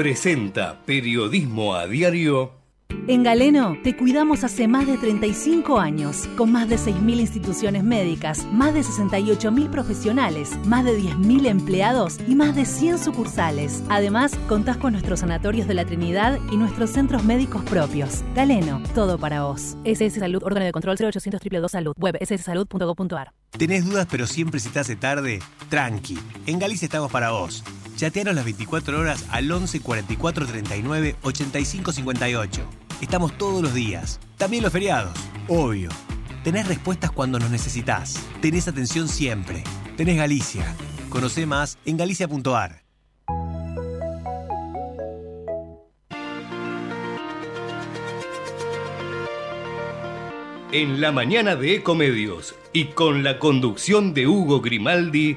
presenta Periodismo a Diario. En Galeno te cuidamos hace más de 35 años, con más de 6.000 instituciones médicas, más de 68.000 profesionales, más de 10.000 empleados y más de 100 sucursales. Además, contás con nuestros sanatorios de la Trinidad y nuestros centros médicos propios. Galeno, todo para vos. SS Salud, órgano de control 0800 222 Salud, web sssalud.gov.ar. ¿Tenés dudas pero siempre se te hace tarde? Tranqui, en Galicia estamos para vos. Chateanos las 24 horas al 11 44 39 85 58. Estamos todos los días, también los feriados, obvio. Tenés respuestas cuando nos necesitas. Tenés atención siempre. Tenés Galicia. Conoce más en galicia.ar. En la mañana de Ecomedios y con la conducción de Hugo Grimaldi,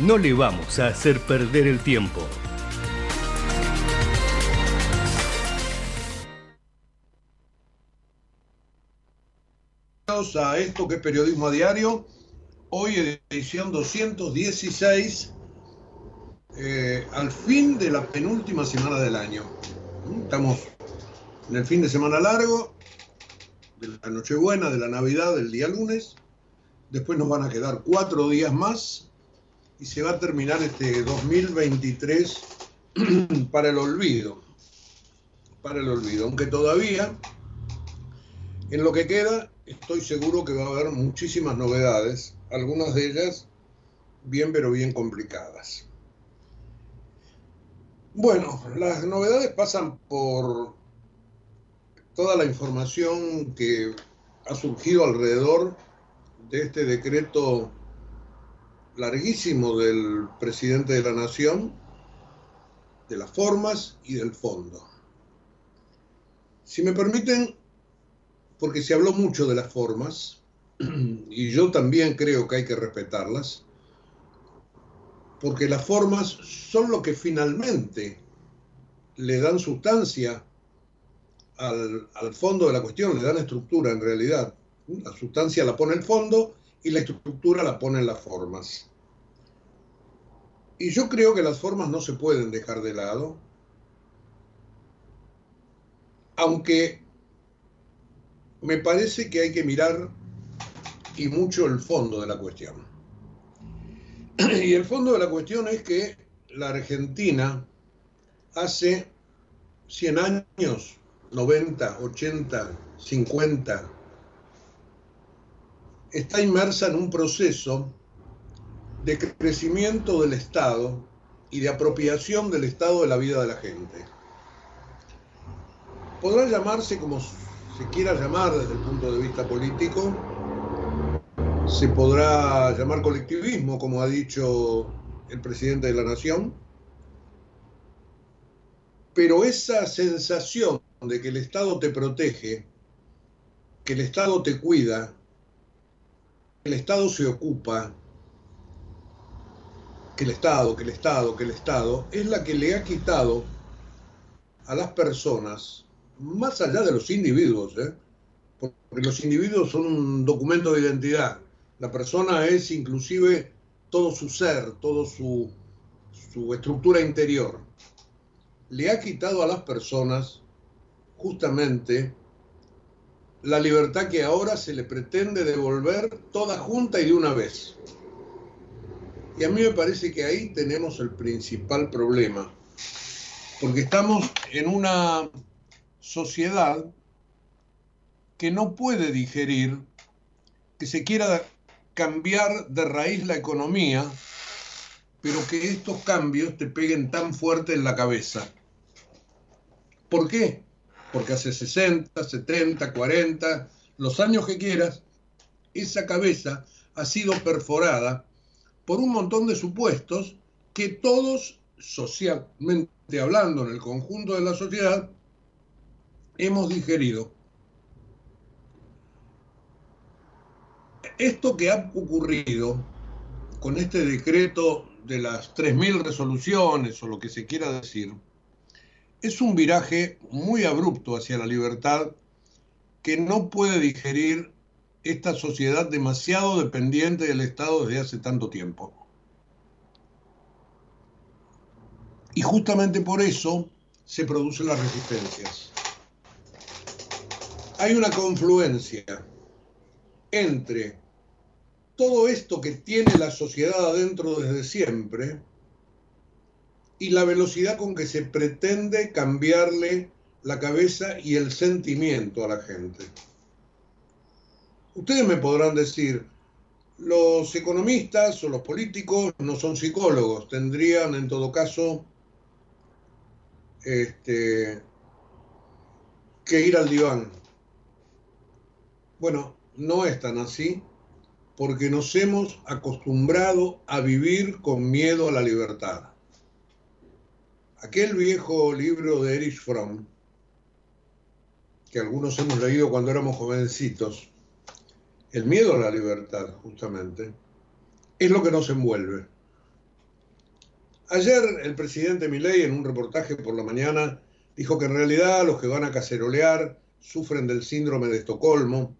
no le vamos a hacer perder el tiempo. a esto que es Periodismo a Diario. Hoy edición 216, eh, al fin de la penúltima semana del año. Estamos en el fin de semana largo, de la Nochebuena, de la Navidad, del día lunes. Después nos van a quedar cuatro días más y se va a terminar este 2023 para el olvido. Para el olvido. Aunque todavía, en lo que queda, estoy seguro que va a haber muchísimas novedades, algunas de ellas bien pero bien complicadas. Bueno, las novedades pasan por toda la información que ha surgido alrededor de este decreto larguísimo del presidente de la Nación, de las formas y del fondo. Si me permiten, porque se habló mucho de las formas, y yo también creo que hay que respetarlas, porque las formas son lo que finalmente le dan sustancia al, al, fondo de la cuestión, le dan estructura en realidad. La sustancia la pone el fondo y la estructura la ponen las formas. Y yo creo que las formas no se pueden dejar de lado, aunque me parece que hay que mirar y mucho el fondo de la cuestión. Y el fondo de la cuestión es que la Argentina hace 100 años, 90, 80, 50, está inmersa en un proceso de crecimiento del Estado y de apropiación del Estado de la vida de la gente. Podrá llamarse como se quiera llamar desde el punto de vista político, se podrá llamar colectivismo, como ha dicho el presidente de la Nación, pero esa sensación de que el Estado te protege, que el Estado te cuida, el Estado se ocupa, que el Estado, que el Estado, que el Estado, es la que le ha quitado a las personas más allá de los individuos, ¿eh? porque los individuos son un documento de identidad. La persona es inclusive todo su ser, todo su, su estructura interior. Le ha quitado a las personas justamente la libertad que ahora se le pretende devolver toda junta y de una vez. Y a mí me parece que ahí tenemos el principal problema, porque estamos en una sociedad que no puede digerir que se quiera cambiar de raíz la economía, pero que estos cambios te peguen tan fuerte en la cabeza. ¿Por qué? Porque hace 60, 70, 40, los años que quieras, esa cabeza ha sido perforada por un montón de supuestos que todos, socialmente hablando, en el conjunto de la sociedad, hemos digerido. Esto que ha ocurrido con este decreto de las 3.000 resoluciones o lo que se quiera decir, es un viraje muy abrupto hacia la libertad que no puede digerir esta sociedad demasiado dependiente del Estado desde hace tanto tiempo. Y justamente por eso se producen las resistencias. Hay una confluencia entre todo esto que tiene la sociedad adentro desde siempre y la velocidad con que se pretende cambiarle la cabeza y el sentimiento a la gente. Ustedes me podrán decir, los economistas o los políticos no son psicólogos, tendrían en todo caso este, que ir al diván. Bueno, no es tan así porque nos hemos acostumbrado a vivir con miedo a la libertad. Aquel viejo libro de Erich Fromm, que algunos hemos leído cuando éramos jovencitos, el miedo a la libertad, justamente, es lo que nos envuelve. Ayer el presidente Milei en un reportaje por la mañana dijo que en realidad los que van a cacerolear sufren del síndrome de Estocolmo,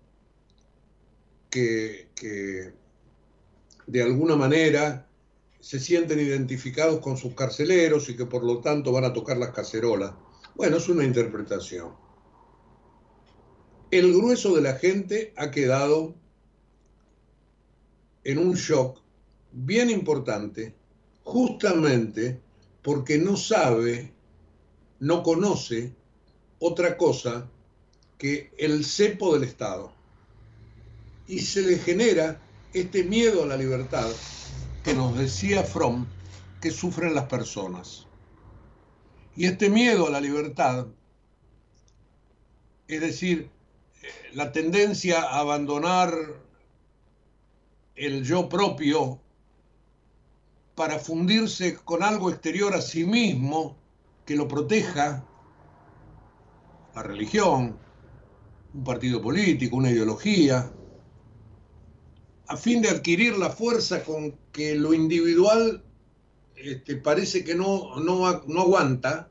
que, que de alguna manera se sienten identificados con sus carceleros y que por lo tanto van a tocar las cacerolas. Bueno, es una interpretación. El grueso de la gente ha quedado en un shock bien importante, justamente porque no sabe, no conoce otra cosa que el cepo del Estado. Y se le genera este miedo a la libertad que nos decía Fromm que sufren las personas. Y este miedo a la libertad, es decir, la tendencia a abandonar el yo propio para fundirse con algo exterior a sí mismo que lo proteja, la religión, un partido político, una ideología, a fin de adquirir la fuerza con que lo individual este, parece que no, no, no aguanta,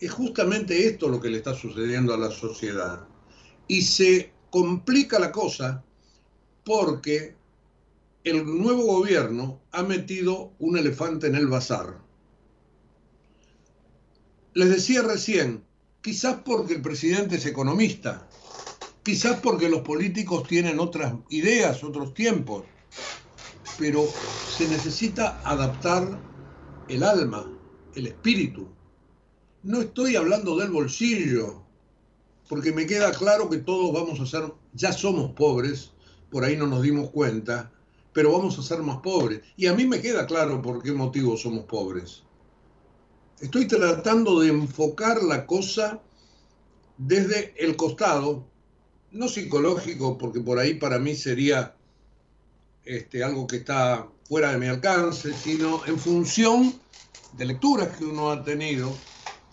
es justamente esto lo que le está sucediendo a la sociedad. Y se complica la cosa porque el nuevo gobierno ha metido un elefante en el bazar. Les decía recién, quizás porque el presidente es economista, quizás porque los políticos tienen otras ideas, otros tiempos, pero se necesita adaptar el alma, el espíritu. No estoy hablando del bolsillo, porque me queda claro que todos vamos a ser, ya somos pobres, por ahí no nos dimos cuenta, pero vamos a ser más pobres. Y a mí me queda claro por qué motivo somos pobres. Estoy tratando de enfocar la cosa desde el costado, no psicológico, porque por ahí para mí sería este, algo que está fuera de mi alcance, sino en función de lecturas que uno ha tenido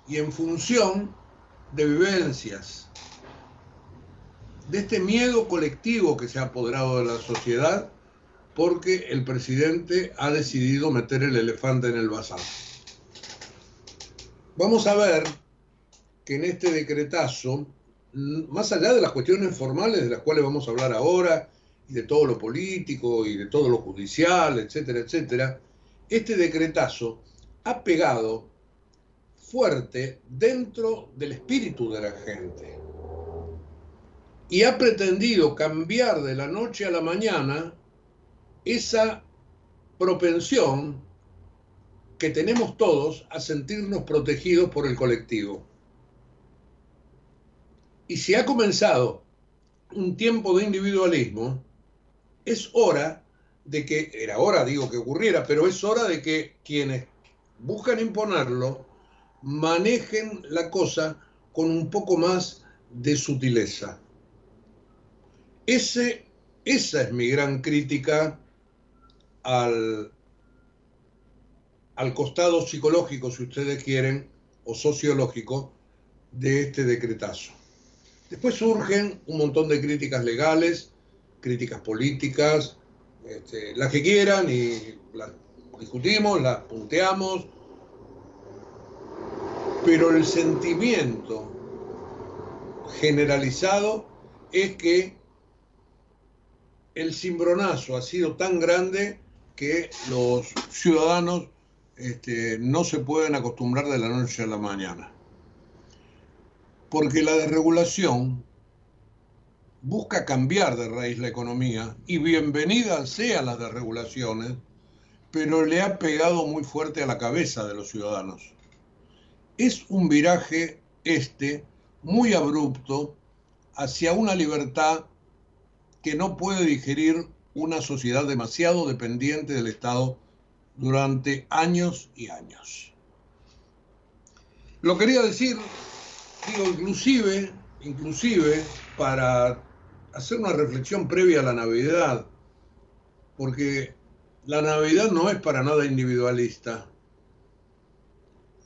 y en función de vivencias, de este miedo colectivo que se ha apoderado de la sociedad porque el presidente ha decidido meter el elefante en el bazar. Vamos a ver que en este decretazo, más allá de las cuestiones formales de las cuales vamos a hablar ahora, y de todo lo político y de todo lo judicial, etcétera, etcétera, este decretazo ha pegado fuerte dentro del espíritu de la gente y ha pretendido cambiar de la noche a la mañana esa propensión que tenemos todos a sentirnos protegidos por el colectivo. Y si ha comenzado un tiempo de individualismo, es hora de que, era hora digo que ocurriera, pero es hora de que quienes buscan imponerlo manejen la cosa con un poco más de sutileza. Esa es mi gran crítica al, al costado psicológico, si ustedes quieren, o sociológico de este decretazo. Después surgen un montón de críticas legales, críticas políticas, este, las que quieran y las discutimos, las punteamos, pero el sentimiento generalizado es que el cimbronazo ha sido tan grande que los ciudadanos este, no se pueden acostumbrar de la noche a la mañana. Porque la desregulación busca cambiar de raíz la economía y bienvenidas sean las desregulaciones, pero le ha pegado muy fuerte a la cabeza de los ciudadanos. Es un viraje este muy abrupto hacia una libertad que no puede digerir una sociedad demasiado dependiente del Estado durante años y años. Lo quería decir, inclusive, inclusive para hacer una reflexión previa a la Navidad, porque la Navidad no es para nada individualista.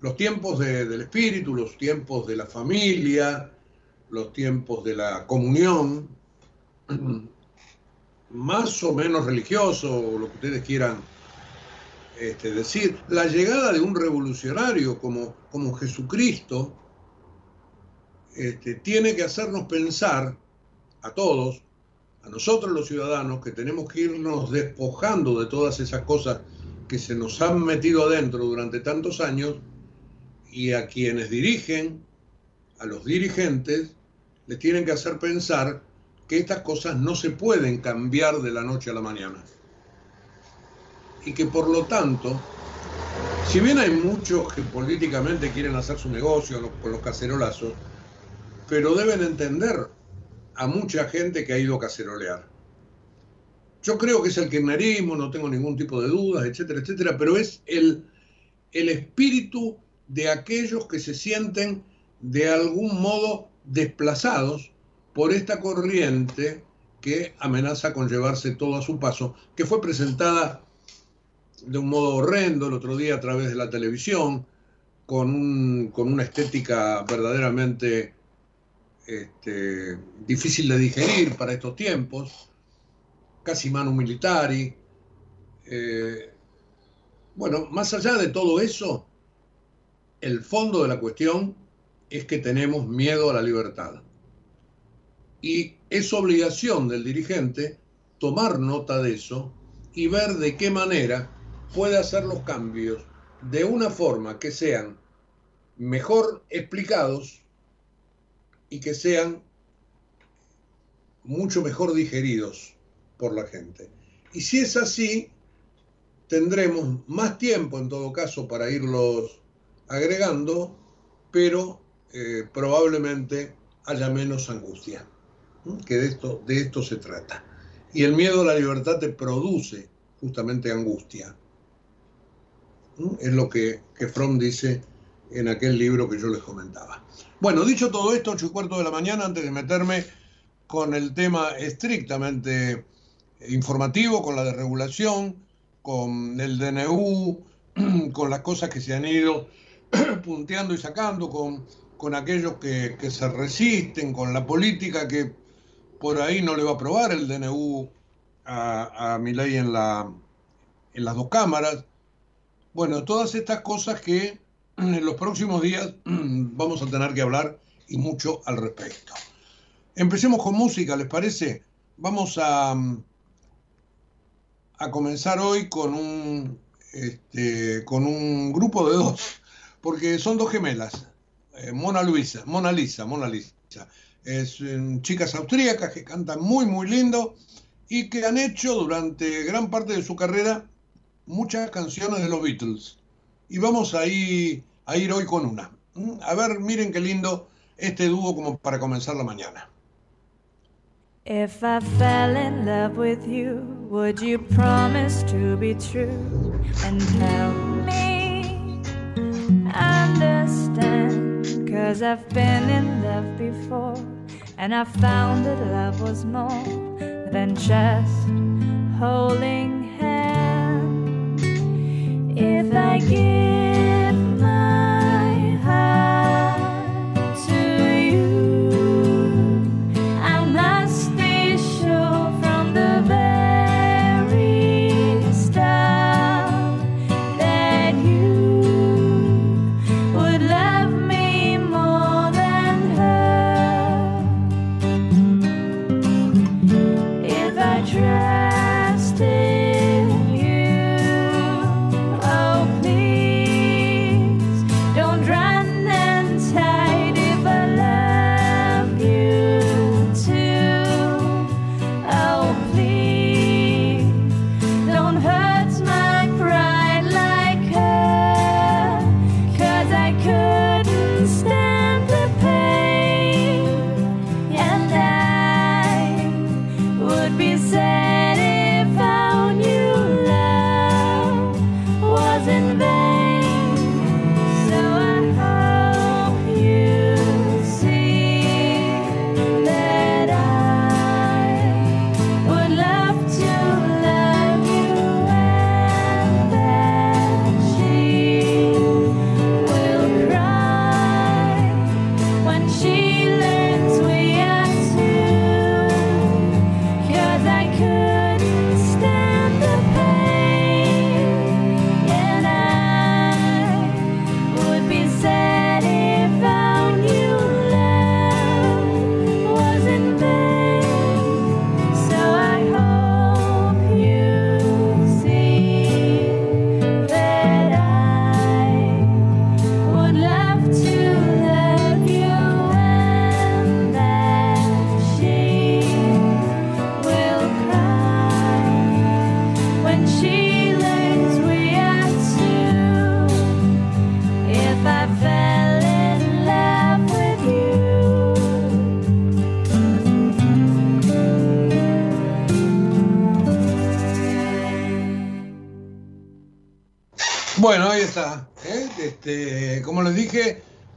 Los tiempos del espíritu, los tiempos de la familia, los tiempos de la comunión, más o menos religioso, o lo que ustedes quieran este, decir, la llegada de un revolucionario como, como Jesucristo este, tiene que hacernos pensar a todos, a nosotros los ciudadanos, que tenemos que irnos despojando de todas esas cosas que se nos han metido adentro durante tantos años y a quienes dirigen, a los dirigentes, les tienen que hacer pensar que estas cosas no se pueden cambiar de la noche a la mañana. Y que por lo tanto, si bien hay muchos que políticamente quieren hacer su negocio con los cacerolazos, pero deben entender a mucha gente que ha ido a cacerolear. Yo creo que es el kirchnerismo, no tengo ningún tipo de dudas, etcétera, etcétera, pero es el, el espíritu de aquellos que se sienten de algún modo desplazados por esta corriente que amenaza con llevarse todo a su paso, que fue presentada de un modo horrendo el otro día a través de la televisión, con, con una estética verdaderamente este, difícil de digerir para estos tiempos, casi mano militari. Eh, bueno, más allá de todo eso, el fondo de la cuestión es que tenemos miedo a la libertad. Y es obligación del dirigente tomar nota de eso y ver de qué manera puede hacer los cambios de una forma que sean mejor explicados y que sean mucho mejor digeridos por la gente. Y si es así, tendremos más tiempo en todo caso para irlos agregando, pero eh, probablemente haya menos angustia, que de esto, de esto se trata. Y el miedo a la libertad te produce justamente angustia. Es lo que, que Fromm dice en aquel libro que yo les comentaba. Bueno, dicho todo esto, ocho y cuarto de la mañana, antes de meterme con el tema estrictamente informativo, con la desregulación, con el DNU, con las cosas que se han ido punteando y sacando, con, con aquellos que, se resisten, con la política que por ahí no le va a aprobar el DNU a, a mi ley en, la, en las dos cámaras. Bueno, todas estas cosas que en los próximos días vamos a tener que hablar y mucho al respecto. Empecemos con música, ¿les parece? Vamos a, a comenzar hoy con un, este, con un grupo de dos, porque son dos gemelas, eh, Mona Luisa, Mona Lisa, Mona Lisa. Es um, chicas austríacas que cantan muy, muy lindo y que han hecho durante gran parte de su carrera muchas canciones de los Beatles y vamos a ir, a hoy con una. Mm, a ver, miren qué lindo este dúo como para comenzar la mañana. If I fell in love with you, would you promise to be true and help me understand? Cause I've been in love before, and I found that love was more than just holding. If I give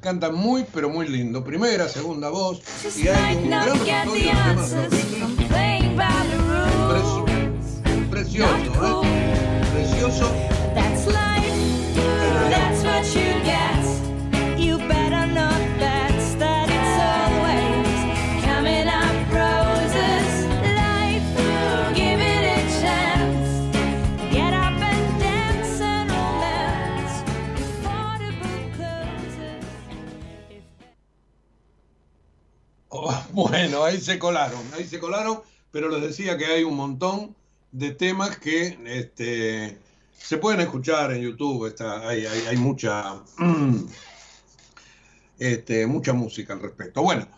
dije, cantan muy, pero muy lindo. Primera, segunda voz. Y hay un gran. Precioso, ¿eh? Precioso. Bueno, ahí se colaron, ahí se colaron, pero les decía que hay un montón de temas que este, se pueden escuchar en YouTube, está, hay, mucha, este, mucha música al respecto. Bueno,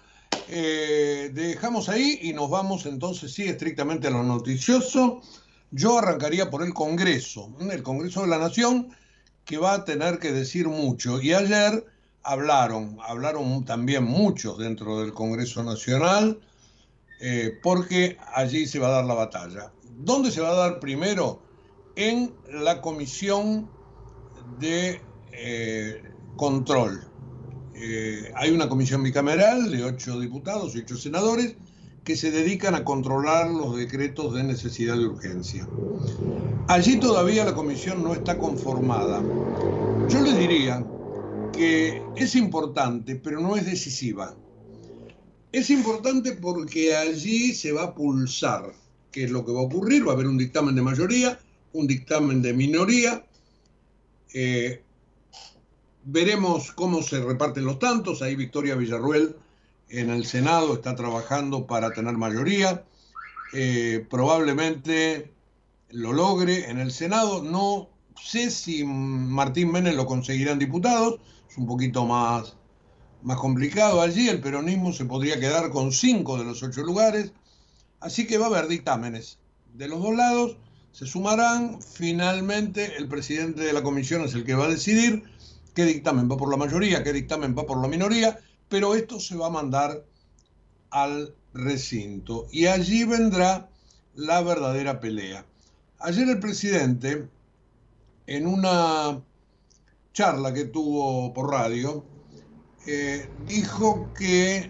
eh, dejamos ahí y nos vamos entonces, sí, estrictamente a lo noticioso. Yo arrancaría por el Congreso, el Congreso de la Nación, que va a tener que decir mucho. Y ayer hablaron, hablaron también muchos dentro del Congreso Nacional, eh, porque allí se va a dar la batalla. ¿Dónde se va a dar primero? En la Comisión de eh, Control. Eh, hay una comisión bicameral de ocho diputados y ocho senadores que se dedican a controlar los decretos de necesidad de urgencia. Allí todavía la comisión no está conformada. Yo les diría que es importante, pero no es decisiva. Es importante porque allí se va a pulsar qué es lo que va a ocurrir. Va a haber un dictamen de mayoría, un dictamen de minoría. Eh, veremos cómo se reparten los tantos. Ahí Victoria Villarruel en el Senado está trabajando para tener mayoría. Eh, probablemente lo logre en el Senado. No sé si Martín Menem lo conseguirá en diputados. Es un poquito más, más complicado allí. El peronismo se podría quedar con cinco de los ocho lugares. Así que va a haber dictámenes de los dos lados. Se sumarán. Finalmente el presidente de la comisión es el que va a decidir qué dictamen va por la mayoría, qué dictamen va por la minoría. pero esto se va a mandar al recinto y allí vendrá la verdadera pelea. Ayer el presidente, en una charla que tuvo por radio, eh, dijo que,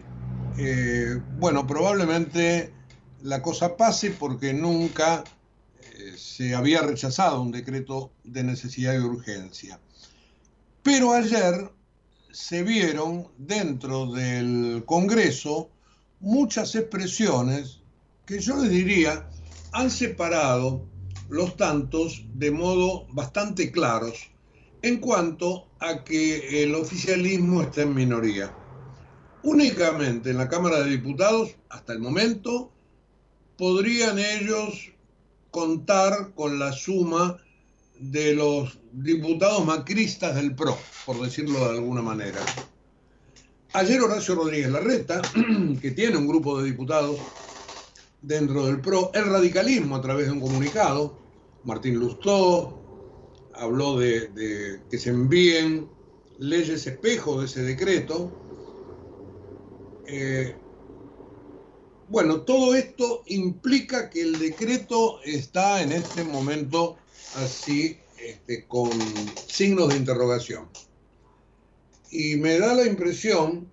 eh, bueno, probablemente la cosa pase porque nunca eh, se había rechazado un decreto de necesidad y urgencia. Pero ayer se vieron dentro del Congreso muchas expresiones que yo les diría han separado los tantos de modo bastante claros en cuanto a que el oficialismo está en minoría. Únicamente en la Cámara de Diputados, hasta el momento, podrían ellos contar con la suma de los diputados macristas del PRO, por decirlo de alguna manera. Ayer Horacio Rodríguez Larreta, que tiene un grupo de diputados dentro del PRO, el radicalismo a través de un comunicado, Martín Lustó habló de, que se envíen leyes espejo de ese decreto. Eh, bueno, todo esto implica que el decreto está en este momento así, este, con signos de interrogación. Y me da la impresión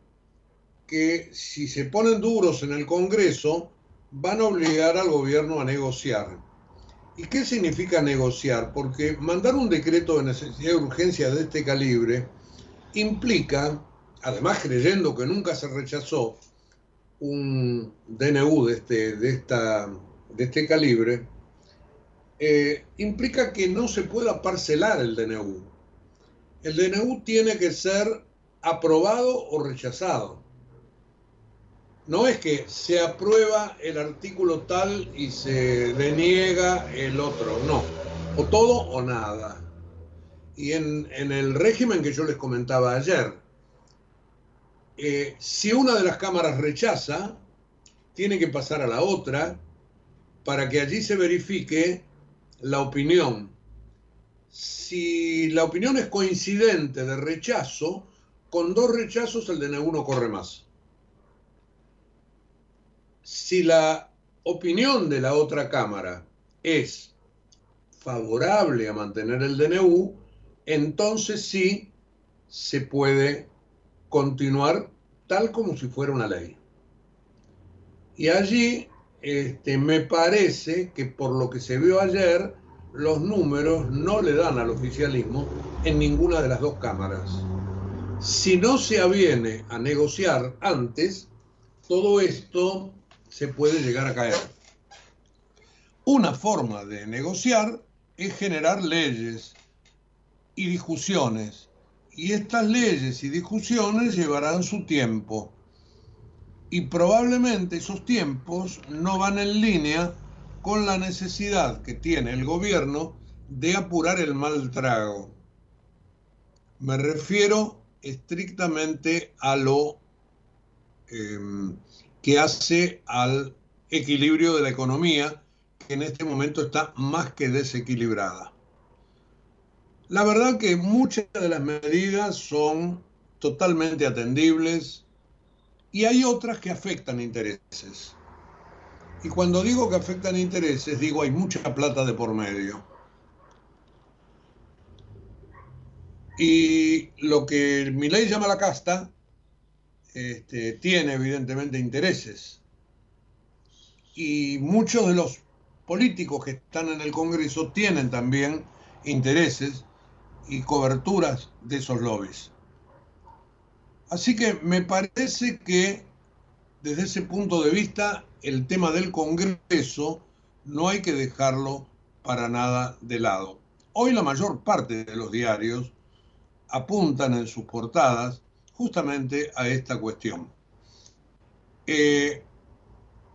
que si se ponen duros en el Congreso, van a obligar al gobierno a negociar. ¿Y qué significa negociar? Porque mandar un decreto de necesidad y urgencia de este calibre implica, además creyendo que nunca se rechazó un DNU de este, de esta, de este calibre, eh, implica que no se pueda parcelar el DNU. El DNU tiene que ser aprobado o rechazado. No es que se aprueba el artículo tal y se deniega el otro, no. O todo o nada. Y en, el régimen que yo les comentaba ayer, eh, si una de las cámaras rechaza, tiene que pasar a la otra para que allí se verifique la opinión. Si la opinión es coincidente de rechazo, con dos rechazos el DNU no corre más. Si la opinión de la otra Cámara es favorable a mantener el DNU, entonces sí se puede continuar tal como si fuera una ley. Y allí este, me parece que por lo que se vio ayer, los números no le dan al oficialismo en ninguna de las dos cámaras. Si no se aviene a negociar antes, todo esto se puede llegar a caer. Una forma de negociar es generar leyes y discusiones. Y estas leyes y discusiones llevarán su tiempo. Y probablemente esos tiempos no van en línea con la necesidad que tiene el gobierno de apurar el mal trago. Me refiero estrictamente a lo eh, que hace al equilibrio de la economía, que en este momento está más que desequilibrada. La verdad que muchas de las medidas son totalmente atendibles y hay otras que afectan intereses. Y cuando digo que afectan intereses, digo hay mucha plata de por medio. Y lo que mi ley llama la casta, este, tiene evidentemente intereses. Y muchos de los políticos que están en el Congreso tienen también intereses y coberturas de esos lobbies. Así que me parece que desde ese punto de vista el tema del Congreso no hay que dejarlo para nada de lado. Hoy la mayor parte de los diarios apuntan en sus portadas justamente a esta cuestión. Eh,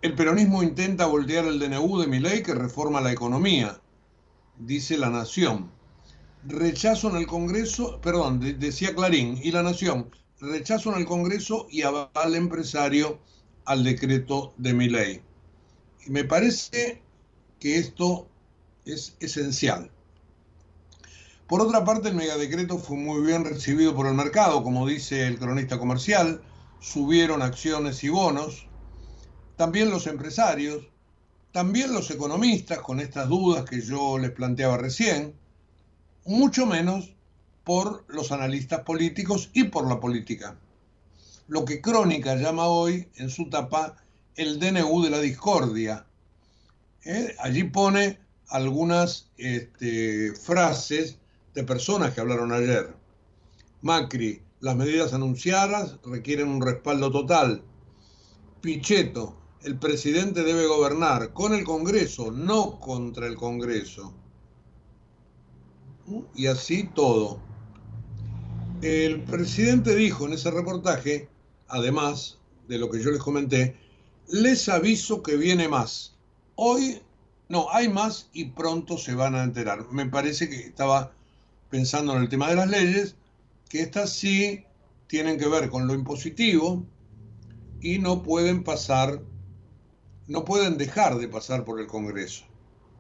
el peronismo intenta voltear el DNU de mi ley que reforma la economía, dice La Nación. Rechazo en el Congreso, perdón, de, decía Clarín, y La Nación, rechazo en el Congreso y aval empresario al decreto de mi ley. Me parece que esto es esencial. Por otra parte, el megadecreto fue muy bien recibido por el mercado, como dice el cronista comercial, subieron acciones y bonos, también los empresarios, también los economistas con estas dudas que yo les planteaba recién, mucho menos por los analistas políticos y por la política. Lo que Crónica llama hoy en su tapa el DNU de la discordia. ¿Eh? Allí pone algunas este, frases personas que hablaron ayer. Macri, las medidas anunciadas requieren un respaldo total. Pichetto, el presidente debe gobernar con el Congreso, no contra el Congreso. Y así todo. El presidente dijo en ese reportaje, además de lo que yo les comenté, les aviso que viene más. Hoy, no, hay más y pronto se van a enterar. Me parece que estaba pensando en el tema de las leyes, que estas sí tienen que ver con lo impositivo y no pueden pasar, no pueden dejar de pasar por el Congreso.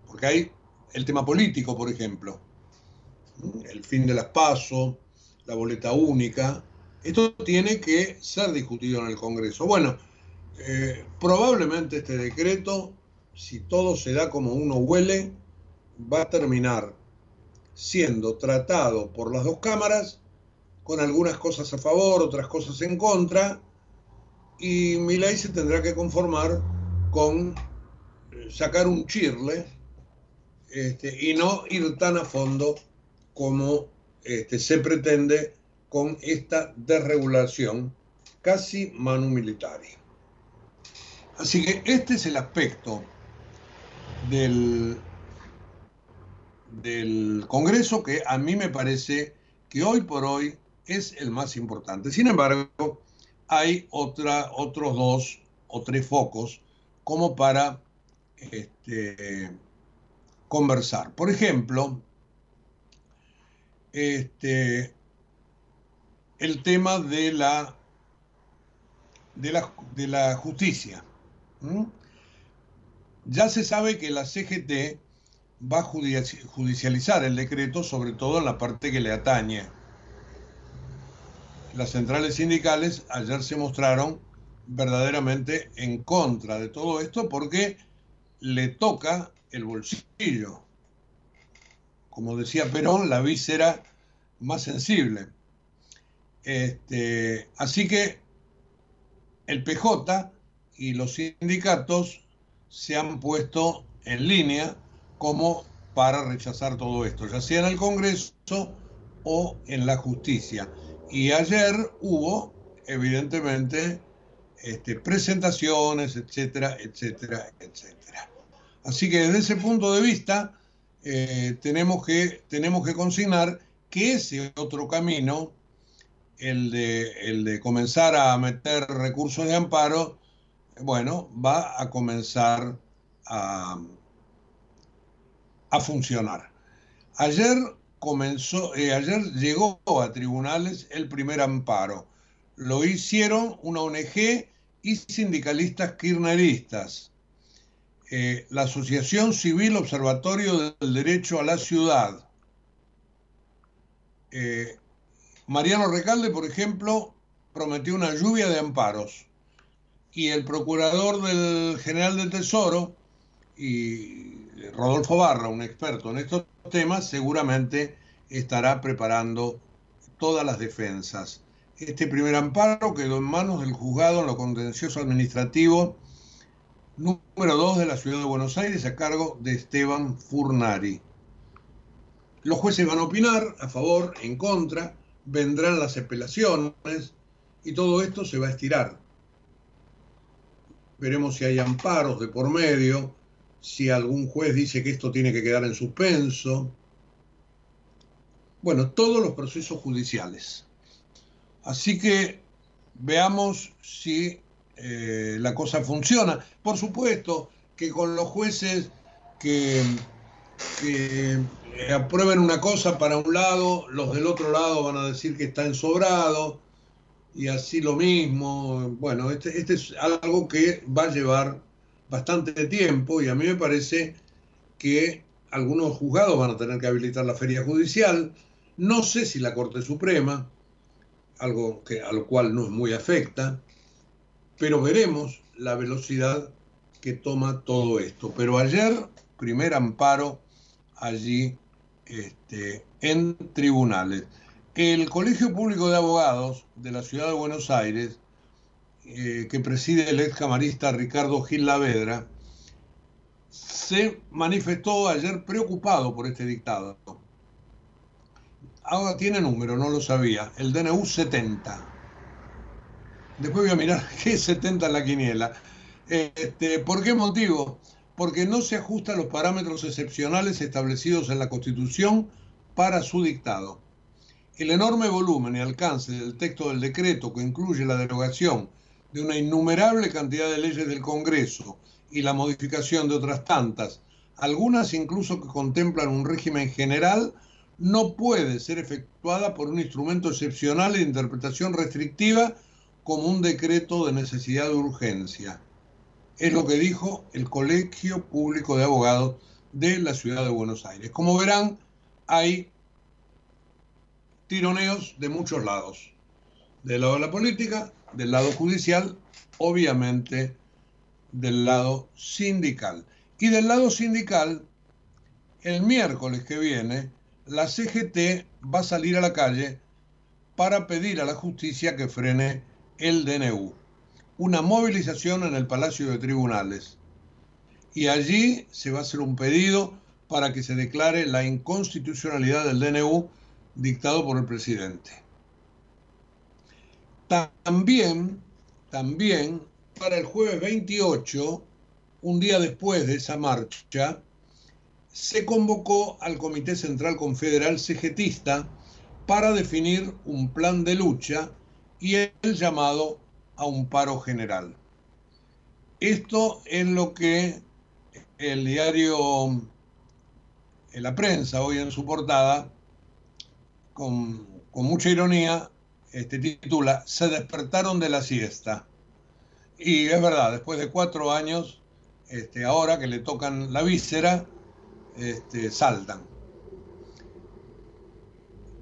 Porque hay el tema político, por ejemplo, el fin de las la boleta única. Esto tiene que ser discutido en el Congreso. Bueno, eh, probablemente este decreto, si todo se da como uno huele, va a terminar siendo tratado por las dos cámaras, con algunas cosas a favor, otras cosas en contra, y mi ley se tendrá que conformar con eh, sacar un chirle este, y no ir tan a fondo como este, se pretende con esta desregulación casi manu militari. Así que este es el aspecto del, del Congreso que a mí me parece que hoy por hoy es el más importante. Sin embargo, hay otra, otros dos o tres focos como para este, conversar. Por ejemplo, este, el tema de la, de la, de la justicia. Ya se sabe que la CGT va a judicializar el decreto, sobre todo en la parte que le atañe. Las centrales sindicales ayer se mostraron verdaderamente en contra de todo esto porque le toca el bolsillo. Como decía Perón, la víscera más sensible. Este, así que el PJ y los sindicatos se han puesto en línea como para rechazar todo esto, ya sea en el Congreso o en la justicia. Y ayer hubo, evidentemente, este, presentaciones, etcétera, etcétera, etcétera. Así que desde ese punto de vista, eh, tenemos, que, tenemos que consignar que ese otro camino, el de, el de comenzar a meter recursos de amparo, bueno, va a comenzar a, a funcionar. Ayer comenzó, eh, ayer llegó a tribunales el primer amparo. Lo hicieron una ONG y sindicalistas kirchneristas. Eh, la Asociación Civil Observatorio del Derecho a la Ciudad. Eh, Mariano Recalde, por ejemplo, prometió una lluvia de amparos. Y el procurador del General del Tesoro y Rodolfo Barra, un experto en estos temas, seguramente estará preparando todas las defensas. Este primer amparo quedó en manos del juzgado en lo contencioso administrativo número 2 de la ciudad de Buenos Aires a cargo de Esteban Furnari. Los jueces van a opinar a favor, en contra, vendrán las apelaciones y todo esto se va a estirar. Veremos si hay amparos de por medio, si algún juez dice que esto tiene que quedar en suspenso. Bueno, todos los procesos judiciales. Así que veamos si eh, la cosa funciona. Por supuesto que con los jueces que, que aprueben una cosa para un lado, los del otro lado van a decir que está ensobrado y así lo mismo. Bueno, este, este es algo que va a llevar bastante tiempo y a mí me parece que algunos juzgados van a tener que habilitar la feria judicial. No sé si la Corte Suprema, algo que, a lo cual no es muy afecta. pero veremos la velocidad que toma todo esto. Pero ayer, primer amparo allí este, en tribunales. El Colegio Público de Abogados de la Ciudad de Buenos Aires, eh, que preside el ex camarista Ricardo Gil Lavedra, se manifestó ayer preocupado por este dictado. Ahora tiene número, no lo sabía, el DNU 70. Después voy a mirar qué es 70 en la quiniela. Este, ¿Por qué motivo? Porque no se ajusta a los parámetros excepcionales establecidos en la Constitución para su dictado. El enorme volumen y alcance del texto del decreto que incluye la derogación de una innumerable cantidad de leyes del Congreso y la modificación de otras tantas, algunas incluso que contemplan un régimen general, no puede ser efectuada por un instrumento excepcional de interpretación restrictiva como un decreto de necesidad de urgencia. Es lo que dijo el Colegio Público de Abogados de la Ciudad de Buenos Aires. Como verán, hay tironeos de muchos lados. Del lado de la política, del lado judicial, obviamente del lado sindical. Y del lado sindical, el miércoles que viene, la CGT va a salir a la calle para pedir a la justicia que frene el DNU. Una movilización en el Palacio de Tribunales. Y allí se va a hacer un pedido para que se declare la inconstitucionalidad del DNU dictado por el presidente. También, también para el jueves 28, un día después de esa marcha, se convocó al Comité Central Confederal CGTista para definir un plan de lucha y el llamado a un paro general. Esto es lo que el diario La Prensa, hoy en su portada, con, con mucha ironía, este, titula Se despertaron de la siesta. Y es verdad, después de cuatro años, este, ahora que le tocan la víscera, este, saltan.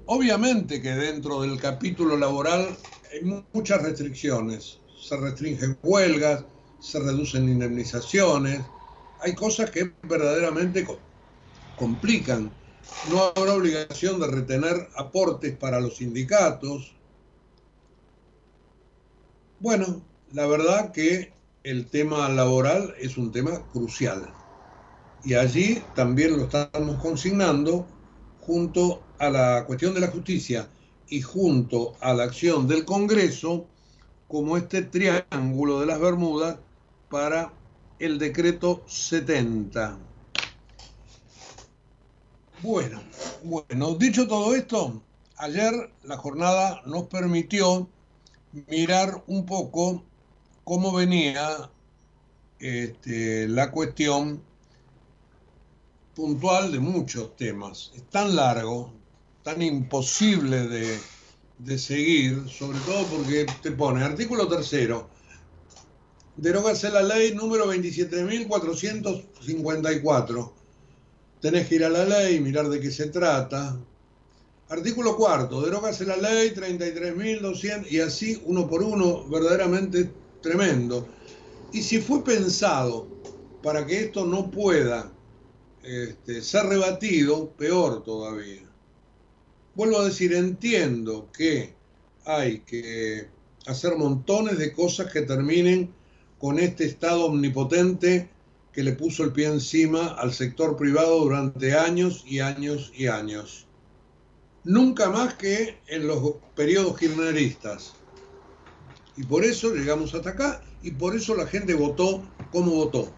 Obviamente que dentro del capítulo laboral hay muchas restricciones. Se restringen huelgas, se reducen indemnizaciones. Hay cosas que verdaderamente complican. No habrá obligación de retener aportes para los sindicatos. Bueno, la verdad que el tema laboral es un tema crucial. Y allí también lo estamos consignando junto a la cuestión de la justicia y junto a la acción del Congreso como este triángulo de las Bermudas para el decreto 70. Bueno, bueno, dicho todo esto, ayer la jornada nos permitió mirar un poco cómo venía este, la cuestión puntual de muchos temas. Es tan largo, tan imposible de, de seguir, sobre todo porque te pone artículo tercero, derogase la ley número 27.454. Tenés que ir a la ley, mirar de qué se trata. Artículo cuarto, derogase la ley 33.200 y así uno por uno, verdaderamente tremendo. Y si fue pensado para que esto no pueda este, ser rebatido, peor todavía. Vuelvo a decir, entiendo que hay que hacer montones de cosas que terminen con este Estado omnipotente que le puso el pie encima al sector privado durante años y años y años. Nunca más que en los periodos kirchneristas. Y por eso llegamos hasta acá y por eso la gente votó como votó.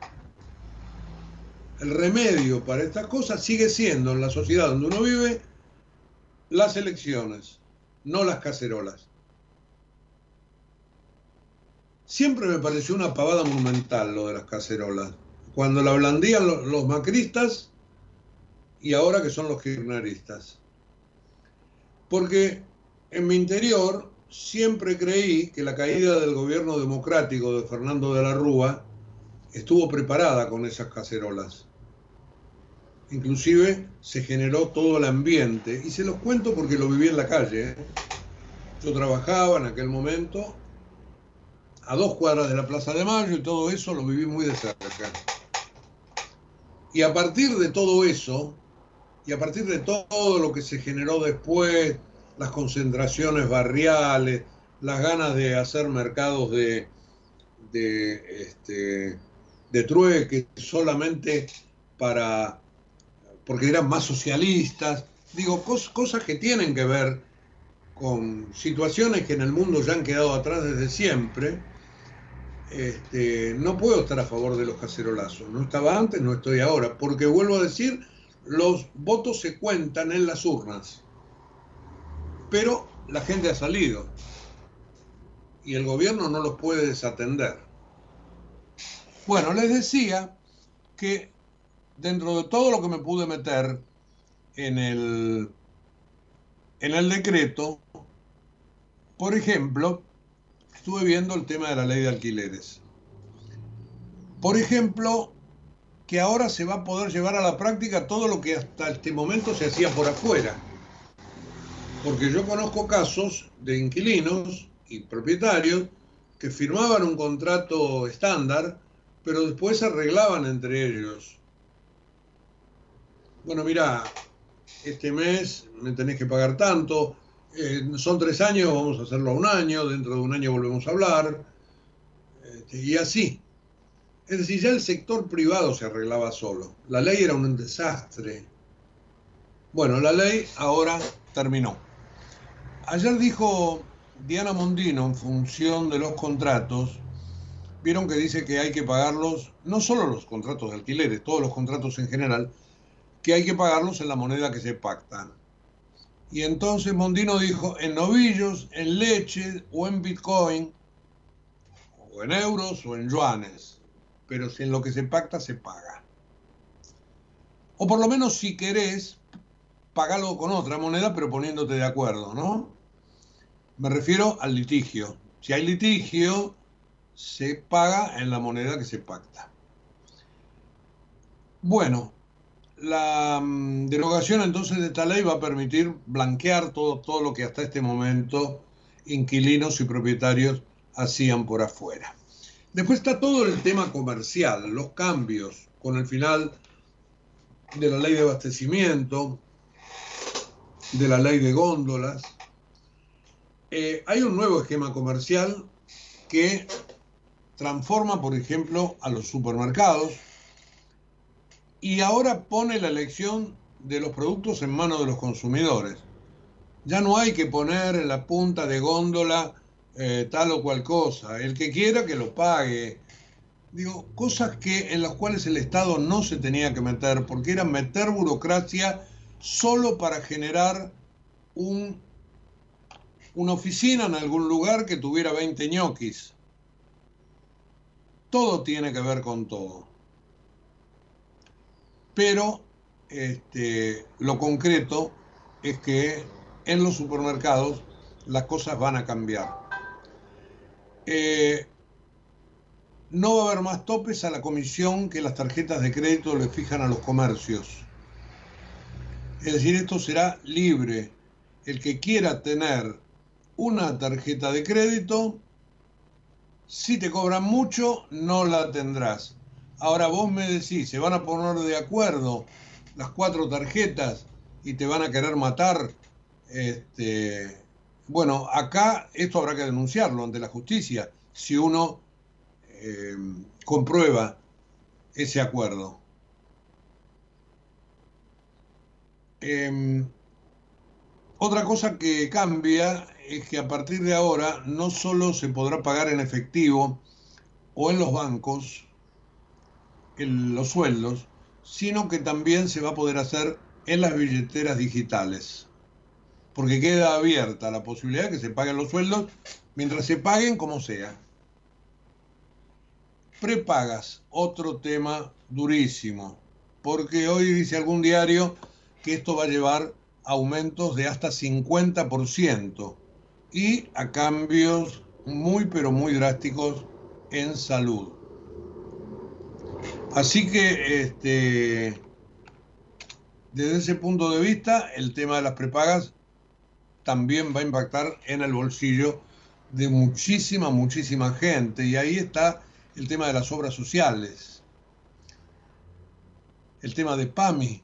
El remedio para estas cosas sigue siendo en la sociedad donde uno vive las elecciones, no las cacerolas. Siempre me pareció una pavada monumental lo de las cacerolas. Cuando la blandían los, macristas y ahora que son los kirchneristas. Porque en mi interior siempre creí que la caída del gobierno democrático de Fernando de la Rúa estuvo preparada con esas cacerolas. Inclusive se generó todo el ambiente, y se los cuento porque lo viví en la calle. ¿eh? Yo trabajaba en aquel momento a dos cuadras de la Plaza de Mayo y todo eso lo viví muy de cerca. Y a partir de todo eso, y a partir de todo lo que se generó después, las concentraciones barriales, las ganas de hacer mercados de, de, este, de trueque solamente para, porque eran más socialistas, digo, cos- cosas que tienen que ver con situaciones que en el mundo ya han quedado atrás desde siempre, este, no puedo estar a favor de los cacerolazos. No estaba antes, no estoy ahora, porque vuelvo a decir, los votos se cuentan en las urnas, pero la gente ha salido y el gobierno no los puede desatender. Bueno, les decía que dentro de todo lo que me pude meter en el, en el decreto, por ejemplo, estuve viendo el tema de la ley de alquileres. Por ejemplo, que ahora se va a poder llevar a la práctica todo lo que hasta este momento se hacía por afuera. Porque yo conozco casos de inquilinos y propietarios que firmaban un contrato estándar, pero después se arreglaban entre ellos. Bueno, mira, este mes me tenés que pagar tanto, eh, son tres años, vamos a hacerlo a un año, dentro de un año volvemos a hablar, este, y así. Es decir, ya el sector privado se arreglaba solo. La ley era un desastre. Bueno, la ley ahora terminó. Ayer dijo Diana Mondino, en función de los contratos, vieron que dice que hay que pagarlos, no solo los contratos de alquileres, todos los contratos en general, que hay que pagarlos en la moneda que se pactan. Y entonces Mondino dijo, en novillos, en leche o en bitcoin, o en euros o en yuanes, pero si en lo que se pacta se paga. O por lo menos si querés, pagalo con otra moneda, pero poniéndote de acuerdo, ¿no? Me refiero al litigio. Si hay litigio, se paga en la moneda que se pacta. Bueno, la mm, derogación entonces de esta ley va a permitir blanquear todo, todo lo que hasta este momento inquilinos y propietarios hacían por afuera. Después está todo el tema comercial, los cambios con el final de la ley de abastecimiento, de la ley de góndolas. Eh, hay un nuevo esquema comercial que transforma, por ejemplo, a los supermercados y ahora pone la elección de los productos en manos de los consumidores. Ya no hay que poner en la punta de góndola eh, tal o cual cosa. El que quiera que lo pague. Digo, cosas que en las cuales el Estado no se tenía que meter, porque era meter burocracia solo para generar un, una oficina en algún lugar que tuviera 20 ñoquis. Todo tiene que ver con todo. Pero este, lo concreto es que en los supermercados las cosas van a cambiar. Eh, no va a haber más topes a la comisión que las tarjetas de crédito le fijan a los comercios. Es decir, esto será libre. El que quiera tener una tarjeta de crédito, si te cobran mucho, no la tendrás. Ahora vos me decís, se van a poner de acuerdo las cuatro tarjetas y te van a querer matar. Este, bueno, acá esto habrá que denunciarlo ante la justicia si uno eh, comprueba ese acuerdo. Eh, otra cosa que cambia es que a partir de ahora no solo se podrá pagar en efectivo o en los bancos en los sueldos, sino que también se va a poder hacer en las billeteras digitales. Porque queda abierta la posibilidad de que se paguen los sueldos mientras se paguen como sea. Prepagas, otro tema durísimo, porque hoy dice algún diario que esto va a llevar aumentos de hasta 50% y a cambios muy pero muy drásticos en salud. Así que este, desde ese punto de vista el tema de las prepagas también va a impactar en el bolsillo de muchísima, muchísima gente. Y ahí está el tema de las obras sociales, el tema de PAMI.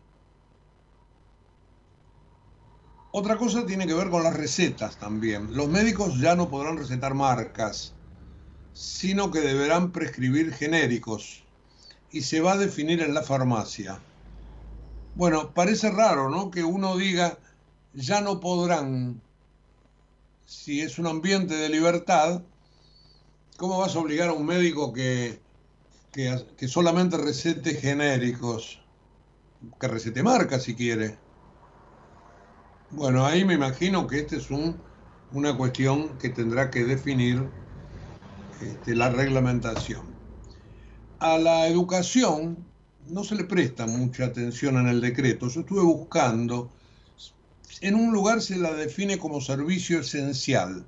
Otra cosa tiene que ver con las recetas también. Los médicos ya no podrán recetar marcas, sino que deberán prescribir genéricos y se va a definir en la farmacia. Bueno, parece raro, ¿no? Que uno diga, ya no podrán, si es un ambiente de libertad, ¿cómo vas a obligar a un médico que, que, que solamente recete genéricos? Que recete marcas si quiere. Bueno, ahí me imagino que esta es un, una cuestión que tendrá que definir este, la reglamentación. A la educación no se le presta mucha atención en el decreto. Yo estuve buscando, en un lugar se la define como servicio esencial.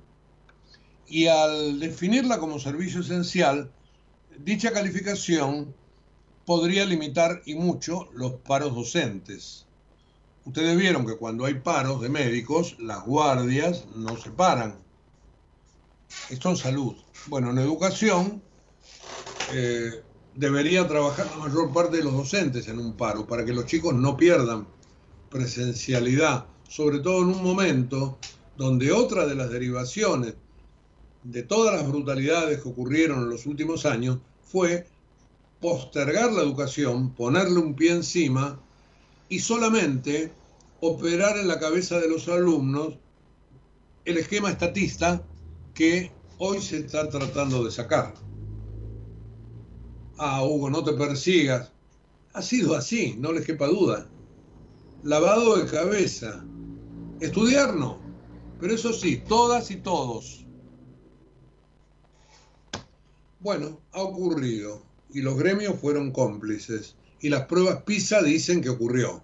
Y al definirla como servicio esencial, dicha calificación podría limitar y mucho los paros docentes. Ustedes vieron que cuando hay paros de médicos, las guardias no se paran. Esto en salud. Bueno, en educación eh, debería trabajar la mayor parte de los docentes en un paro para que los chicos no pierdan presencialidad, sobre todo en un momento donde otra de las derivaciones de todas las brutalidades que ocurrieron en los últimos años fue postergar la educación, ponerle un pie encima y solamente operar en la cabeza de los alumnos el esquema estatista que hoy se está tratando de sacar. Ah, Hugo, no te persigas. Ha sido así, no les quepa duda. Lavado de cabeza. Estudiar no. Pero eso sí, todas y todos. Bueno, ha ocurrido. Y los gremios fueron cómplices. Y las pruebas PISA dicen que ocurrió.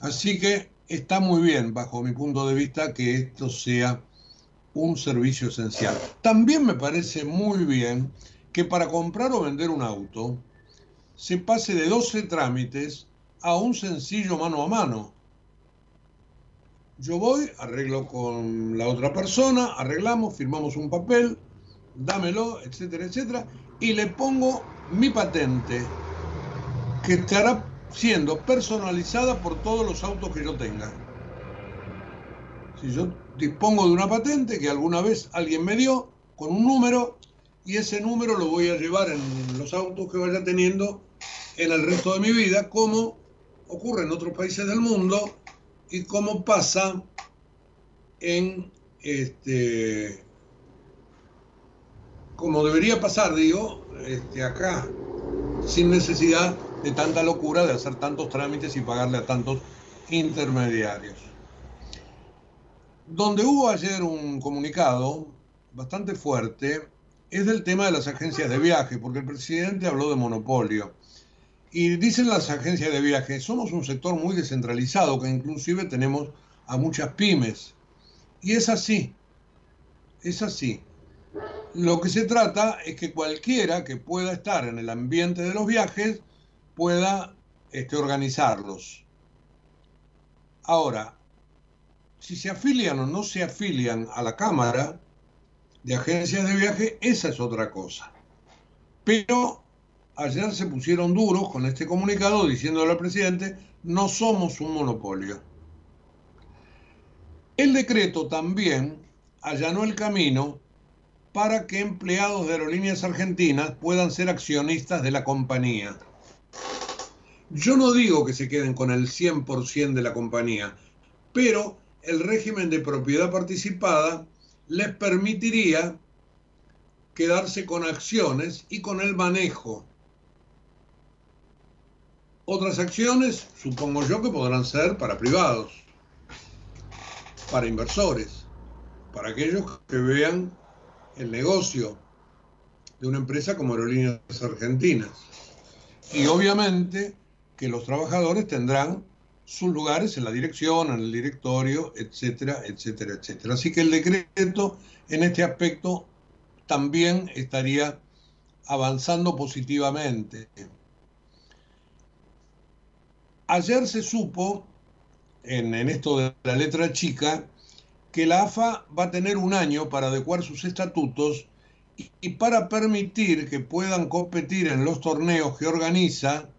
Así que está muy bien, bajo mi punto de vista, que esto sea un servicio esencial. También me parece muy bien que para comprar o vender un auto se pase de 12 trámites a un sencillo mano a mano. Yo voy, arreglo con la otra persona, arreglamos, firmamos un papel, dámelo, etcétera, etcétera, y le pongo mi patente, que estará siendo personalizada por todos los autos que yo tenga. Si yo dispongo de una patente que alguna vez alguien me dio con un número y ese número lo voy a llevar en los autos que vaya teniendo en el resto de mi vida, como ocurre en otros países del mundo y como pasa en este como debería pasar, digo, este, acá, sin necesidad de tanta locura de hacer tantos trámites y pagarle a tantos intermediarios. Donde hubo ayer un comunicado bastante fuerte es del tema de las agencias de viaje, porque el presidente habló de monopolio. Y dicen las agencias de viaje, somos un sector muy descentralizado, que inclusive tenemos a muchas pymes. Y es así, es así. Lo que se trata es que cualquiera que pueda estar en el ambiente de los viajes pueda este, organizarlos. Ahora, si se afilian o no se afilian a la Cámara de Agencias de Viaje, esa es otra cosa. Pero ayer se pusieron duros con este comunicado diciéndole al presidente, no somos un monopolio. El decreto también allanó el camino para que empleados de aerolíneas argentinas puedan ser accionistas de la compañía. Yo no digo que se queden con el 100% de la compañía, pero el régimen de propiedad participada les permitiría quedarse con acciones y con el manejo. Otras acciones, supongo yo, que podrán ser para privados, para inversores, para aquellos que vean el negocio de una empresa como Aerolíneas Argentinas. Y obviamente que los trabajadores tendrán sus lugares en la dirección, en el directorio, etcétera, etcétera, etcétera. Así que el decreto en este aspecto también estaría avanzando positivamente. Ayer se supo, en, esto de la letra chica, que la AFA va a tener un año para adecuar sus estatutos y para permitir que puedan competir en los torneos que organiza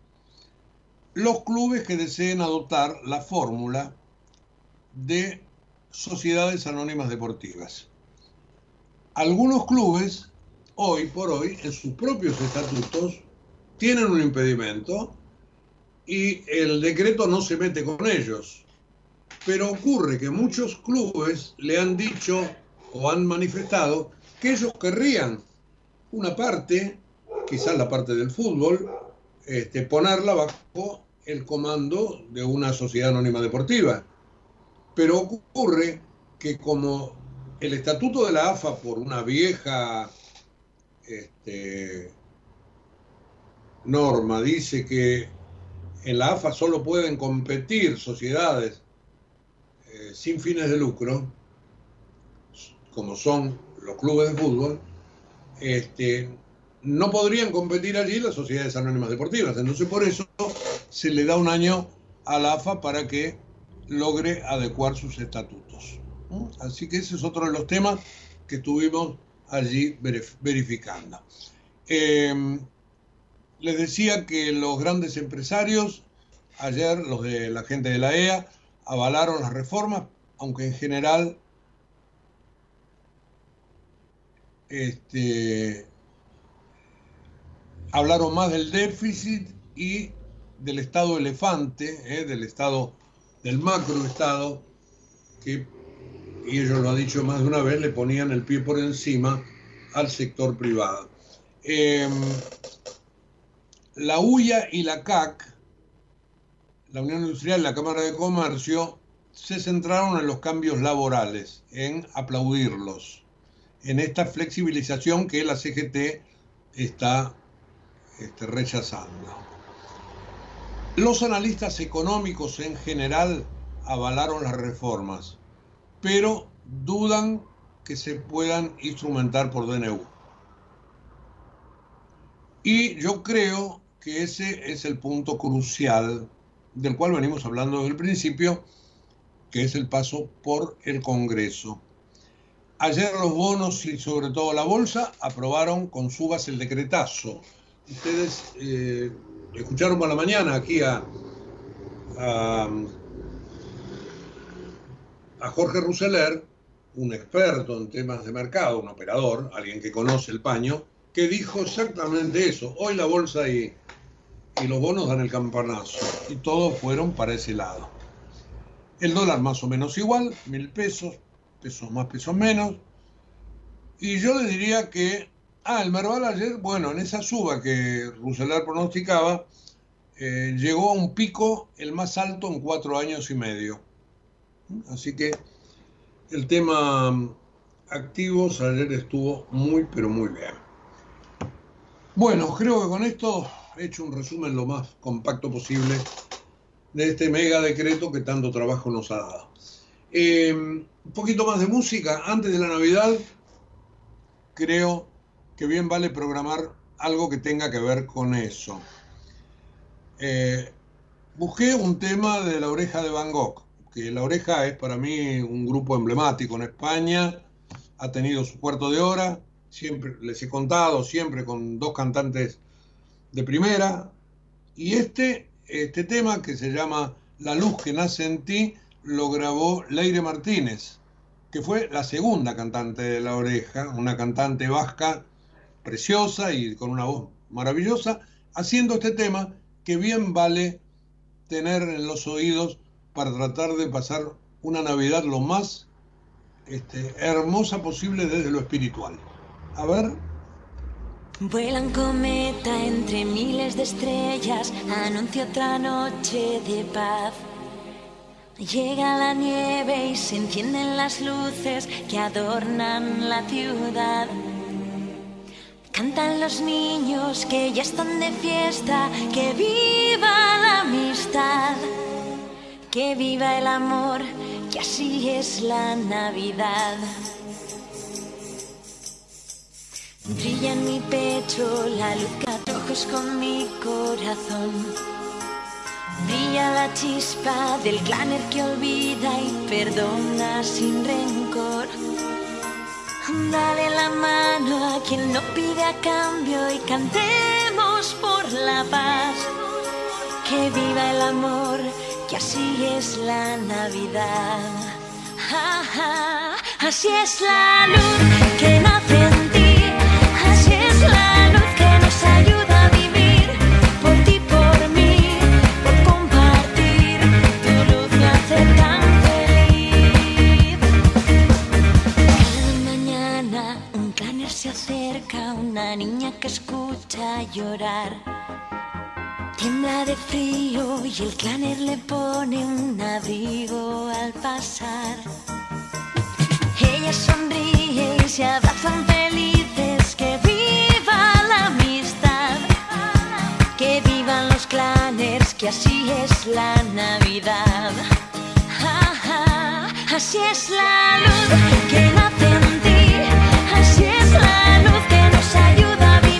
los clubes que deseen adoptar la fórmula de sociedades anónimas deportivas. Algunos clubes, hoy por hoy, en sus propios estatutos, tienen un impedimento y el decreto no se mete con ellos. Pero ocurre que muchos clubes le han dicho o han manifestado que ellos querrían una parte, quizás la parte del fútbol, este, ponerla bajo el comando de una sociedad anónima deportiva. Pero ocurre que como el estatuto de la AFA por una vieja este, norma dice que en la AFA solo pueden competir sociedades eh, sin fines de lucro, como son los clubes de fútbol, este, no podrían competir allí las sociedades anónimas deportivas. Entonces por eso se le da un año a la AFA para que logre adecuar sus estatutos. Así que ese es otro de los temas que estuvimos allí verif- verificando. Eh, les decía que los grandes empresarios, ayer los de la gente de la EA, avalaron las reformas, aunque en general este, hablaron más del déficit y del estado elefante, eh, del estado, del macroestado, que, y ellos lo han dicho más de una vez, le ponían el pie por encima al sector privado. Eh, la UIA y la CAC, la Unión Industrial y la Cámara de Comercio, se centraron en los cambios laborales, en aplaudirlos, en esta flexibilización que la CGT está este, rechazando. Los analistas económicos en general avalaron las reformas, pero dudan que se puedan instrumentar por DNU. Y yo creo que ese es el punto crucial del cual venimos hablando desde el principio, que es el paso por el Congreso. Ayer los bonos y sobre todo la bolsa aprobaron con subas el decretazo. Ustedes eh, escucharon por la mañana aquí a, a, Jorge Rousseler, un experto en temas de mercado, un operador, alguien que conoce el paño, que dijo exactamente eso. Hoy la bolsa y, y los bonos dan el campanazo y todos fueron para ese lado. El dólar más o menos igual, mil pesos, pesos más, pesos menos. Y yo les diría que, ah, el Merval ayer, bueno, en esa suba que Rousseler pronosticaba, eh, llegó a un pico el más alto en cuatro años y medio. Así que el tema mm, activos ayer estuvo muy, pero muy bien. Bueno, creo que con esto he hecho un resumen lo más compacto posible de este mega decreto que tanto trabajo nos ha dado. Eh, un poquito más de música. Antes de la Navidad, creo que bien vale programar algo que tenga que ver con eso. Eh, busqué un tema de la oreja de Van Gogh, que la oreja es para mí un grupo emblemático en España, ha tenido su cuarto de hora, siempre les he contado, siempre con dos cantantes de primera, y este, este tema que se llama La luz que nace en ti, lo grabó Leire Martínez, que fue la segunda cantante de La Oreja, una cantante vasca preciosa y con una voz maravillosa, haciendo este tema que bien vale tener en los oídos para tratar de pasar una Navidad lo más este, hermosa posible desde lo espiritual. A ver. Vuelan cometa entre miles de estrellas, anuncia otra noche de paz. Llega la nieve y se encienden las luces que adornan la ciudad. Cantan los niños que ya están de fiesta, que viva la amistad, que viva el amor, que así es la Navidad. Brilla en mi pecho la luz que ojos con mi corazón. Brilla la chispa del claner que olvida y perdona sin rencor. Dale la mano a quien no pide a cambio y cantemos por la paz. Que viva el amor, que así es la Navidad. Así es la luz que nace se acerca una niña que escucha llorar. Tiembla de frío y el claner le pone un abrigo al pasar. Ella sonríe y se abrazan felices. Que viva la amistad. Que vivan los claners, que así es la Navidad. Ja, ja, Así es la luz que nace en ti. Así es la luz que nos ayuda a vivir.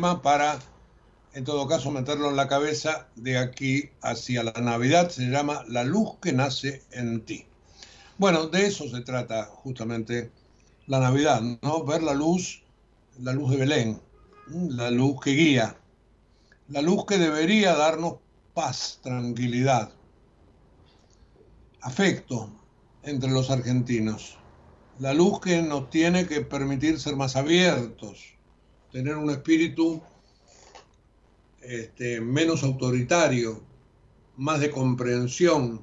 Para, en todo caso, meterlo en la cabeza de aquí hacia la Navidad. Se llama La luz que nace en ti. Bueno, de eso se trata justamente la Navidad, ¿no? Ver la luz, la luz de Belén, la luz que guía, la luz que debería darnos paz, tranquilidad, afecto entre los argentinos. La luz que nos tiene que permitir ser más abiertos, tener un espíritu este, menos autoritario, más de comprensión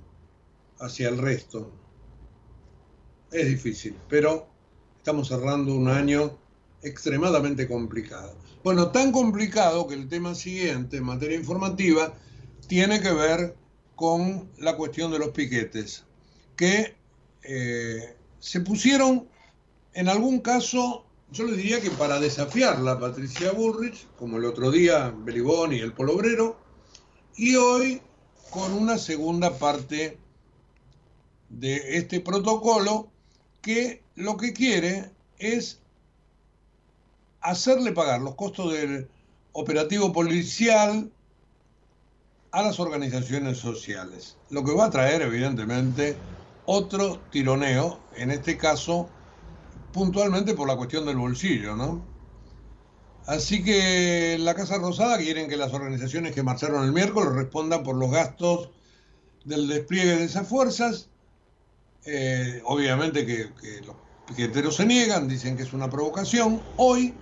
hacia el resto. Es difícil, pero estamos cerrando un año extremadamente complicado. Bueno, tan complicado que el tema siguiente, en materia informativa, tiene que ver con la cuestión de los piquetes, que eh, se pusieron en algún caso, yo le diría que para desafiarla Patricia Bullrich, como el otro día Belibón y el Polobrero, y hoy con una segunda parte de este protocolo que lo que quiere es hacerle pagar los costos del operativo policial a las organizaciones sociales, lo que va a traer evidentemente otro tironeo, en este caso puntualmente por la cuestión del bolsillo, ¿no? Así que la Casa Rosada quieren que las organizaciones que marcharon el miércoles respondan por los gastos del despliegue de esas fuerzas. Eh, obviamente que, que los piqueteros se niegan, dicen que es una provocación. Hoy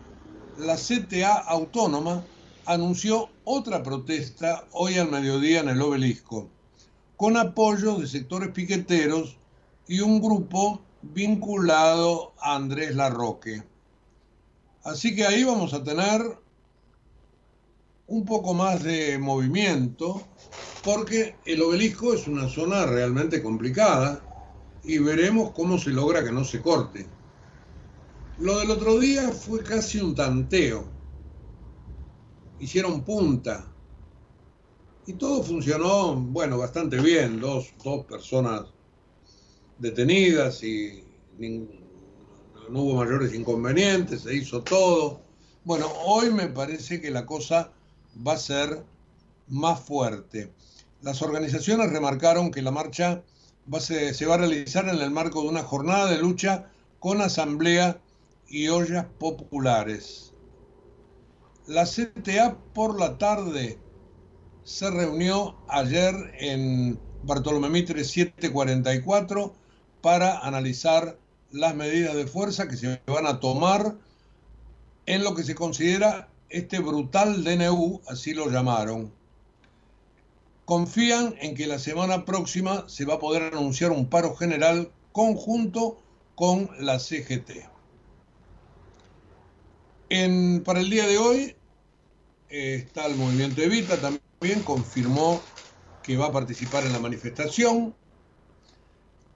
la CTA Autónoma anunció otra protesta hoy al mediodía en el obelisco, con apoyo de sectores piqueteros y un grupo vinculado a Andrés Larroque. Así que ahí vamos a tener un poco más de movimiento, porque el obelisco es una zona realmente complicada y veremos cómo se logra que no se corte. Lo del otro día fue casi un tanteo. Hicieron punta. Y todo funcionó, bueno, bastante bien. Dos, dos personas detenidas y no hubo mayores inconvenientes, se hizo todo. Bueno, hoy me parece que la cosa va a ser más fuerte. Las organizaciones remarcaron que la marcha va se, se va a realizar en el marco de una jornada de lucha con asamblea y ollas populares. La CTA por la tarde se reunió ayer en Bartolomé Mitre 744 para analizar las medidas de fuerza que se van a tomar en lo que se considera este brutal DNU, así lo llamaron. confían en que la semana próxima se va a poder anunciar un paro general conjunto con la CGT. Para el día de hoy eh, está el movimiento Evita, también confirmó que va a participar en la manifestación.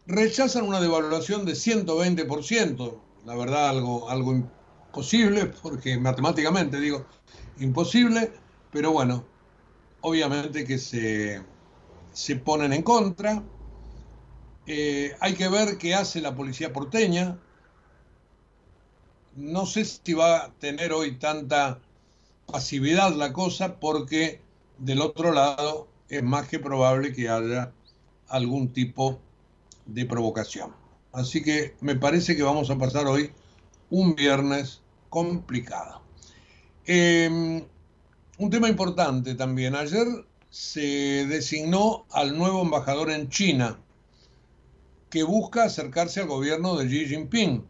Rechazan una devaluación de 120%, la verdad algo, algo imposible, porque matemáticamente digo imposible, pero bueno, obviamente que se, se ponen en contra. Eh, hay que ver qué hace la policía porteña. No sé si va a tener hoy tanta pasividad la cosa porque del otro lado es más que probable que haya algún tipo de provocación. Así que me parece que vamos a pasar hoy un viernes complicado. Eh, un tema importante también. Ayer se designó al nuevo embajador en China que busca acercarse al gobierno de Xi Jinping.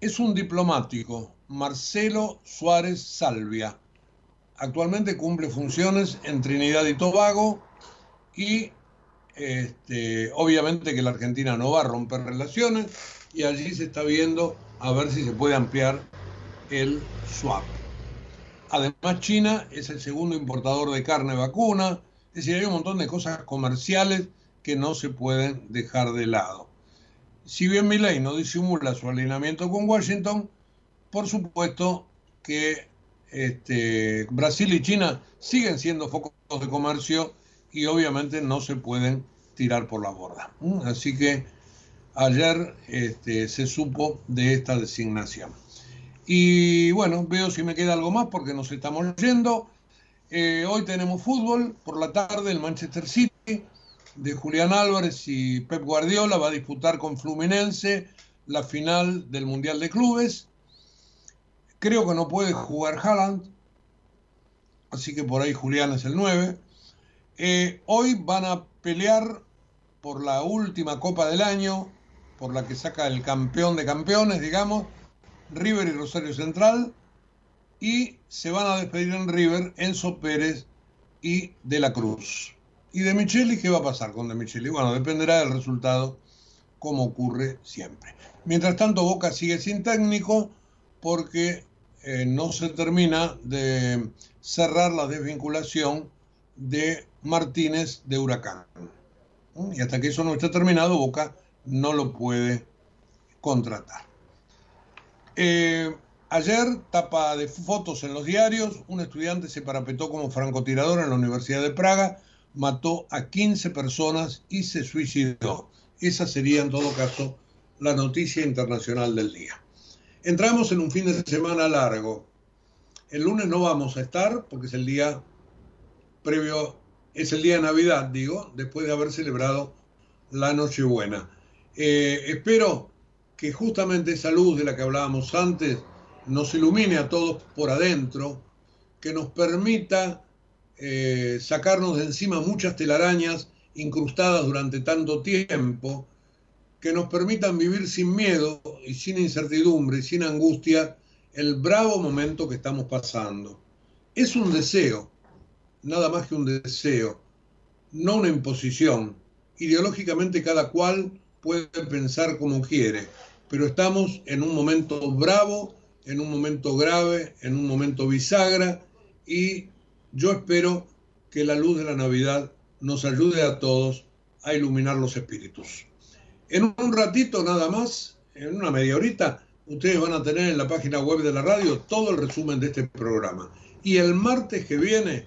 Es un diplomático, Marcelo Suárez Salvia. Actualmente cumple funciones en Trinidad y Tobago y este, obviamente que la Argentina no va a romper relaciones y allí se está viendo a ver si se puede ampliar el swap. Además, China es el segundo importador de carne vacuna. Es decir, hay un montón de cosas comerciales que no se pueden dejar de lado. Si bien Milley no disimula su alineamiento con Washington, por supuesto que este, Brasil y China siguen siendo focos de comercio y obviamente no se pueden tirar por la borda. ¿Mm? Así que ayer este, se supo de esta designación. Y bueno, veo si me queda algo más porque nos estamos yendo. Eh, hoy tenemos fútbol, por la tarde el Manchester City de Julián Álvarez y Pep Guardiola va a disputar con Fluminense la final del Mundial de Clubes. Creo que no puede jugar Haaland, así que por ahí Julián es el 9. Eh, hoy van a pelear por la última Copa del Año, por la que saca el campeón de campeones, digamos, River y Rosario Central. Y se van a despedir en River Enzo Pérez y De la Cruz. ¿Y de Micheli qué va a pasar con De Micheli? Bueno, dependerá del resultado, como ocurre siempre. Mientras tanto, Boca sigue sin técnico porque eh, no se termina de cerrar la desvinculación de Martínez de Huracán. Y hasta que eso no esté terminado, Boca no lo puede contratar. Eh, ayer, tapa de fotos en los diarios, un estudiante se parapetó como francotirador en la Universidad de Praga, mató a 15 personas y se suicidó. Esa sería, en todo caso, la noticia internacional del día. Entramos en un fin de semana largo. El lunes no vamos a estar porque es el día previo, es el día de Navidad, digo, después de haber celebrado la Nochebuena. Eh, espero que justamente esa luz de la que hablábamos antes nos ilumine a todos por adentro, que nos permita eh, sacarnos de encima muchas telarañas incrustadas durante tanto tiempo, que nos permitan vivir sin miedo y sin incertidumbre y sin angustia el bravo momento que estamos pasando. Es un deseo, nada más que un deseo, no una imposición. Ideológicamente cada cual puede pensar como quiere, pero estamos en un momento bravo, en un momento grave, en un momento bisagra y yo espero que la luz de la Navidad nos ayude a todos a iluminar los espíritus. En un ratito nada más, en una media horita, ustedes van a tener en la página web de la radio todo el resumen de este programa. Y el martes que viene,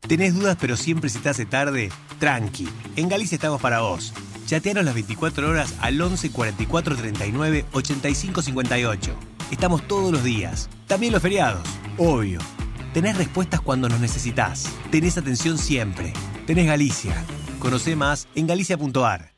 ¿Tenés dudas pero siempre se te hace tarde? Tranqui, en Galicia estamos para vos. Chateanos las 24 horas al 11 44 39 85 58. Estamos todos los días, también los feriados, obvio. Tenés respuestas cuando nos necesitas. Tenés atención siempre. Tenés Galicia. Conoce más en galicia.ar.